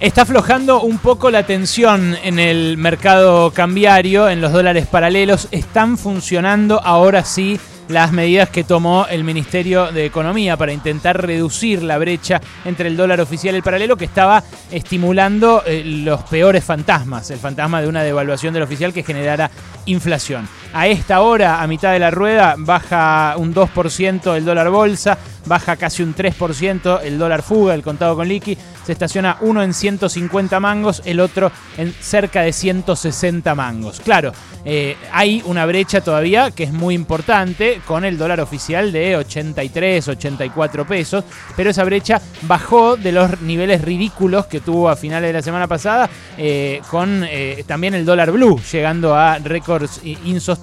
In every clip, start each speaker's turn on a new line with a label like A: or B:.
A: Está aflojando un poco la tensión en el mercado cambiario, en los dólares paralelos. Están funcionando ahora sí las medidas que tomó el Ministerio de Economía para intentar reducir la brecha entre el dólar oficial y el paralelo que estaba estimulando eh, los peores fantasmas, el fantasma de una devaluación del oficial que generara inflación. A esta hora, a mitad de la rueda, baja un 2% el dólar bolsa, baja casi un 3% el dólar fuga, el contado con liqui, se estaciona uno en 150 mangos, el otro en cerca de 160 mangos. Claro, eh, hay una brecha todavía que es muy importante con el dólar oficial de 83, 84 pesos, pero esa brecha bajó de los niveles ridículos que tuvo a finales de la semana pasada eh, con eh, también el dólar blue llegando a récords insostenibles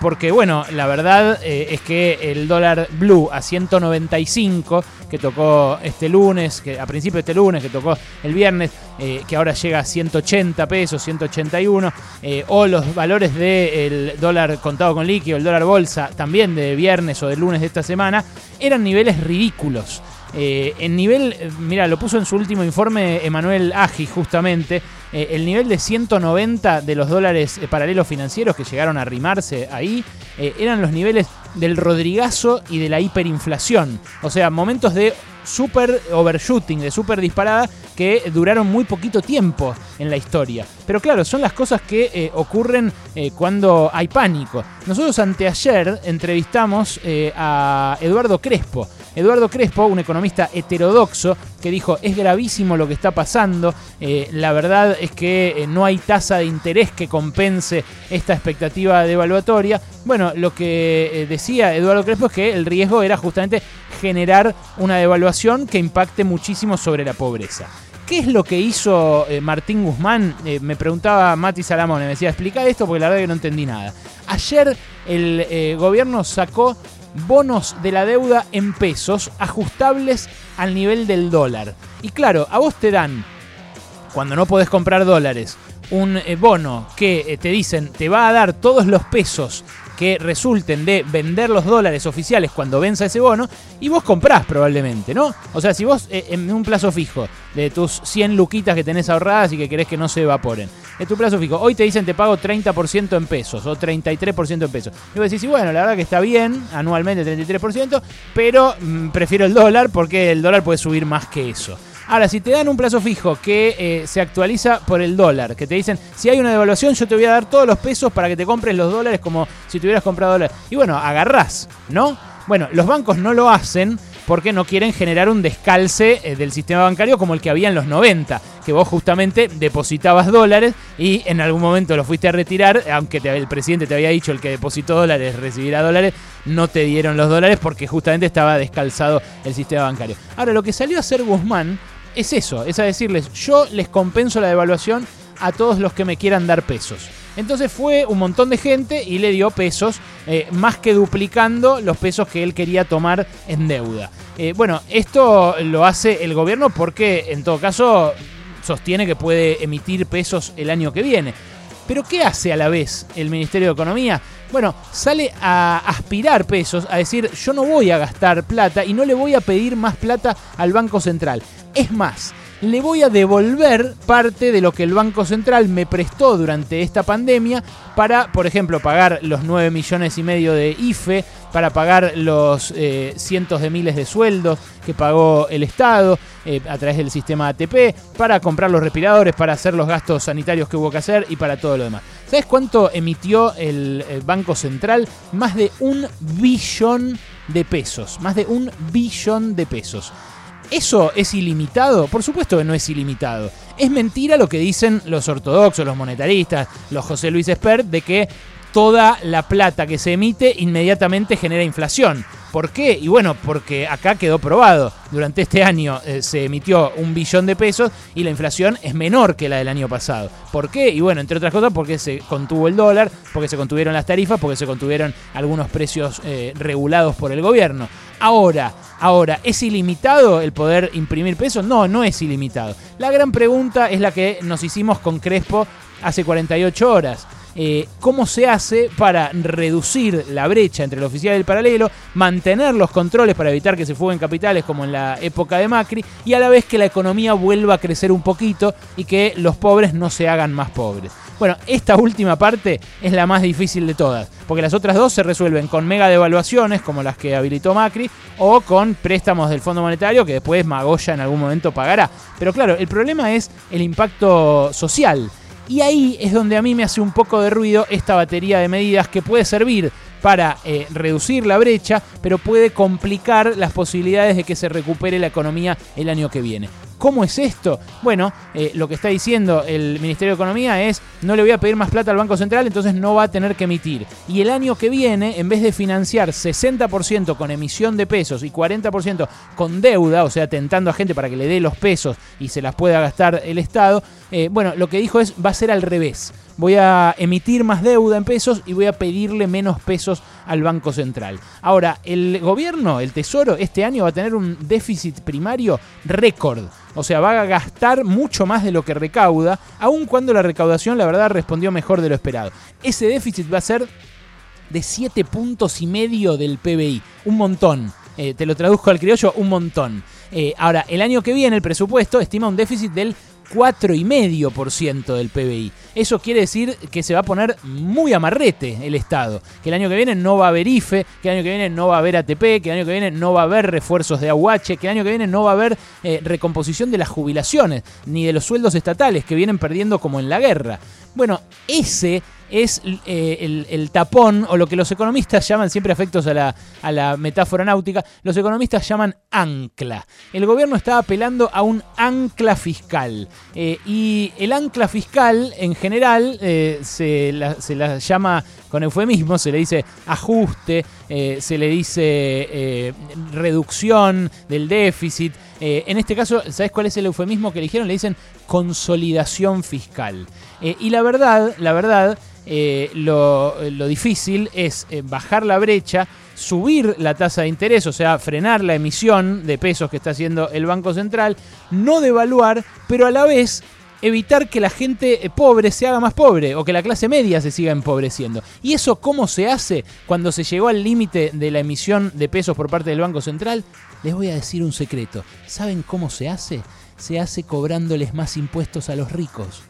A: porque bueno, la verdad es que el dólar blue a 195 que tocó este lunes, que a principio de este lunes, que tocó el viernes, que ahora llega a 180 pesos, 181, o los valores del dólar contado con líquido, el dólar bolsa, también de viernes o de lunes de esta semana, eran niveles ridículos. Eh, en nivel, mira, lo puso en su último informe Emanuel Agi justamente, eh, el nivel de 190 de los dólares eh, paralelos financieros que llegaron a arrimarse ahí, eran los niveles del Rodrigazo y de la hiperinflación. O sea, momentos de super overshooting, de super disparada, que duraron muy poquito tiempo en la historia. Pero claro, son las cosas que eh, ocurren eh, cuando hay pánico. Nosotros anteayer entrevistamos eh, a Eduardo Crespo. Eduardo Crespo, un economista heterodoxo, que dijo, es gravísimo lo que está pasando, la verdad es que no hay tasa de interés que compense esta expectativa devaluatoria. Bueno, lo que decía Eduardo Crespo es que el riesgo era justamente generar una devaluación que impacte muchísimo sobre la pobreza. ¿Qué es lo que hizo eh, Martín Guzmán? Eh, me preguntaba Mati Salamón, me decía, explica esto porque la verdad que no entendí nada. Ayer el eh, gobierno sacó bonos de la deuda en pesos ajustables al nivel del dólar. Y claro, a vos te dan, cuando no podés comprar dólares, un bono que te dicen te va a dar todos los pesos que resulten de vender los dólares oficiales cuando venza ese bono y vos comprás probablemente, ¿no? O sea, si vos eh, en un plazo fijo de tus 100 luquitas que tenés ahorradas y que querés que no se evaporen, es tu plazo fijo, hoy te dicen te pago 30% en pesos o 33% en pesos. Y vos decís, sí, bueno, la verdad que está bien, anualmente 33%, pero mm, prefiero el dólar porque el dólar puede subir más que eso. Ahora, si te dan un plazo fijo que eh, se actualiza por el dólar, que te dicen, si hay una devaluación, yo te voy a dar todos los pesos para que te compres los dólares como si te hubieras comprado dólares. Y bueno, agarrás, ¿no? Bueno, los bancos no lo hacen porque no quieren generar un descalce eh, del sistema bancario como el que había en los 90, que vos justamente depositabas dólares y en algún momento lo fuiste a retirar, aunque el presidente te había dicho el que depositó dólares recibirá dólares, no te dieron los dólares porque justamente estaba descalzado el sistema bancario. Ahora, lo que salió a hacer Guzmán es eso, es a decirles, yo les compenso la devaluación a todos los que me quieran dar pesos. Entonces fue un montón de gente y le dio pesos, eh, más que duplicando los pesos que él quería tomar en deuda. Eh, bueno, esto lo hace el gobierno porque en todo caso sostiene que puede emitir pesos el año que viene. Pero ¿qué hace a la vez el Ministerio de Economía? Bueno, sale a aspirar pesos, a decir yo no voy a gastar plata y no le voy a pedir más plata al Banco Central. Es más, le voy a devolver parte de lo que el Banco Central me prestó durante esta pandemia para, por ejemplo, pagar los 9 millones y medio de IFE, para pagar los eh, cientos de miles de sueldos que pagó el Estado eh, a través del sistema ATP, para comprar los respiradores, para hacer los gastos sanitarios que hubo que hacer y para todo lo demás. ¿Sabes cuánto emitió el, el Banco Central? Más de un billón de pesos. Más de un billón de pesos. ¿Eso es ilimitado? Por supuesto que no es ilimitado. Es mentira lo que dicen los ortodoxos, los monetaristas, los José Luis Espert, de que toda la plata que se emite inmediatamente genera inflación. ¿Por qué? Y bueno, porque acá quedó probado. Durante este año eh, se emitió un billón de pesos y la inflación es menor que la del año pasado. ¿Por qué? Y bueno, entre otras cosas, porque se contuvo el dólar, porque se contuvieron las tarifas, porque se contuvieron algunos precios eh, regulados por el gobierno. Ahora, ahora, ¿es ilimitado el poder imprimir pesos? No, no es ilimitado. La gran pregunta es la que nos hicimos con Crespo hace 48 horas. Eh, cómo se hace para reducir la brecha entre el oficial y el paralelo, mantener los controles para evitar que se fuguen capitales como en la época de Macri y a la vez que la economía vuelva a crecer un poquito y que los pobres no se hagan más pobres. Bueno, esta última parte es la más difícil de todas, porque las otras dos se resuelven con mega devaluaciones, como las que habilitó Macri, o con préstamos del Fondo Monetario, que después Magoya en algún momento pagará. Pero claro, el problema es el impacto social. Y ahí es donde a mí me hace un poco de ruido esta batería de medidas que puede servir para eh, reducir la brecha, pero puede complicar las posibilidades de que se recupere la economía el año que viene. ¿Cómo es esto? Bueno, eh, lo que está diciendo el Ministerio de Economía es no le voy a pedir más plata al Banco Central, entonces no va a tener que emitir. Y el año que viene, en vez de financiar 60% con emisión de pesos y 40% con deuda, o sea, tentando a gente para que le dé los pesos y se las pueda gastar el Estado, eh, bueno, lo que dijo es va a ser al revés voy a emitir más deuda en pesos y voy a pedirle menos pesos al Banco Central. Ahora, el gobierno, el Tesoro, este año va a tener un déficit primario récord. O sea, va a gastar mucho más de lo que recauda, aun cuando la recaudación, la verdad, respondió mejor de lo esperado. Ese déficit va a ser de 7 puntos y medio del PBI. Un montón. Eh, te lo traduzco al criollo, un montón. Eh, ahora, el año que viene el presupuesto estima un déficit del 4,5% del PBI. Eso quiere decir que se va a poner muy amarrete el Estado. Que el año que viene no va a haber IFE, que el año que viene no va a haber ATP, que el año que viene no va a haber refuerzos de AUH, que el año que viene no va a haber eh, recomposición de las jubilaciones, ni de los sueldos estatales que vienen perdiendo como en la guerra. Bueno, ese es eh, el, tapón, o lo que los economistas llaman, siempre afectos a la, a la metáfora náutica, los economistas llaman ancla. El gobierno está apelando a un ancla fiscal. Eh, y el ancla fiscal, en general, eh, se, la, se la llama con eufemismo, se le dice ajuste, se le dice reducción del déficit. En este caso, ¿sabes cuál es el eufemismo que eligieron? Le dicen consolidación fiscal. y la verdad, la verdad eh, lo, difícil es eh, bajar la brecha, subir la tasa de interés, o sea, frenar la emisión de pesos que está haciendo el Banco Central, no devaluar, pero a la vez evitar que la gente eh, pobre se haga más pobre o que la clase media se siga empobreciendo. ¿Y eso cómo se hace cuando se llegó al límite de la emisión de pesos por parte del Banco Central? Les voy a decir un secreto. ¿Saben cómo se hace? Se hace cobrándoles más impuestos a los ricos.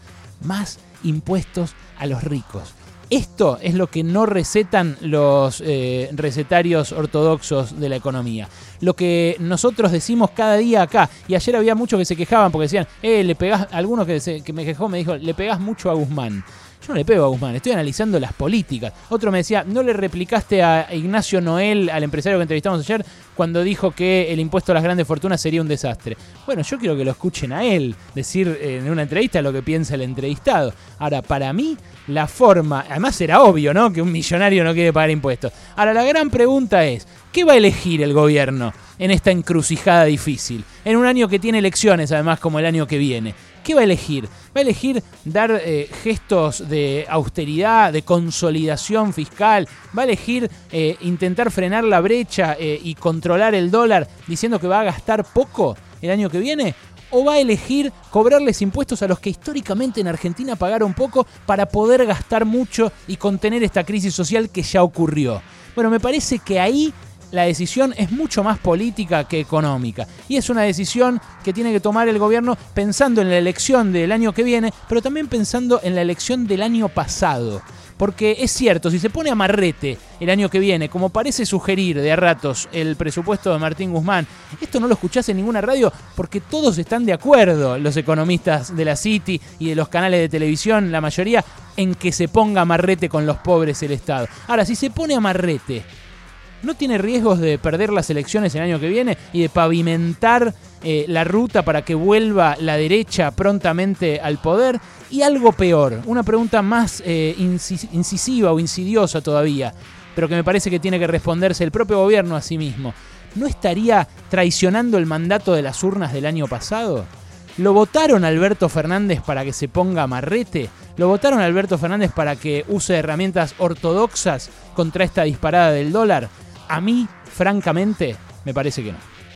A: Más impuestos a los ricos. Esto es lo que no recetan los eh, recetarios ortodoxos de la economía. Lo que nosotros decimos cada día acá, y ayer había muchos que se quejaban porque decían, eh, le pegás, algunos que, que me quejó me dijo, le pegás mucho a Guzmán. Yo no le pego a Guzmán, estoy analizando las políticas. Otro me decía, ¿no le replicaste a Ignacio Noel, al empresario que entrevistamos ayer, cuando dijo que el impuesto a las grandes fortunas sería un desastre? Bueno, yo quiero que lo escuchen a él, decir en una entrevista lo que piensa el entrevistado. Ahora, para mí, la forma, además era obvio, ¿no? Que un millonario no quiere pagar impuestos. Ahora, la gran pregunta es, ¿qué va a elegir el gobierno en esta encrucijada difícil? En un año que tiene elecciones, además, como el año que viene. ¿Qué va a elegir? ¿Va a elegir dar eh, gestos de austeridad, de consolidación fiscal? ¿Va a elegir eh, intentar frenar la brecha eh, y controlar el dólar diciendo que va a gastar poco el año que viene? ¿O va a elegir cobrarles impuestos a los que históricamente en Argentina pagaron poco para poder gastar mucho y contener esta crisis social que ya ocurrió? Bueno, me parece que ahí la decisión es mucho más política que económica. Y es una decisión que tiene que tomar el gobierno pensando en la elección del año que viene, pero también pensando en la elección del año pasado. Porque es cierto, si se pone amarrete el año que viene, como parece sugerir de a ratos el presupuesto de Martín Guzmán, esto no lo escuchás en ninguna radio porque todos están de acuerdo, los economistas de la City y de los canales de televisión, la mayoría, en que se ponga amarrete con los pobres el Estado. Ahora, si se pone amarrete no tiene riesgos de perder las elecciones el año que viene y de pavimentar eh, la ruta para que vuelva la derecha prontamente al poder. Y algo peor, una pregunta más eh, incisiva o insidiosa todavía, pero que me parece que tiene que responderse el propio gobierno a sí mismo. ¿No estaría traicionando el mandato de las urnas del año pasado? ¿Lo votaron Alberto Fernández para que se ponga marrete? ¿Lo votaron Alberto Fernández para que use herramientas ortodoxas contra esta disparada del dólar? A mí, francamente, me parece que no.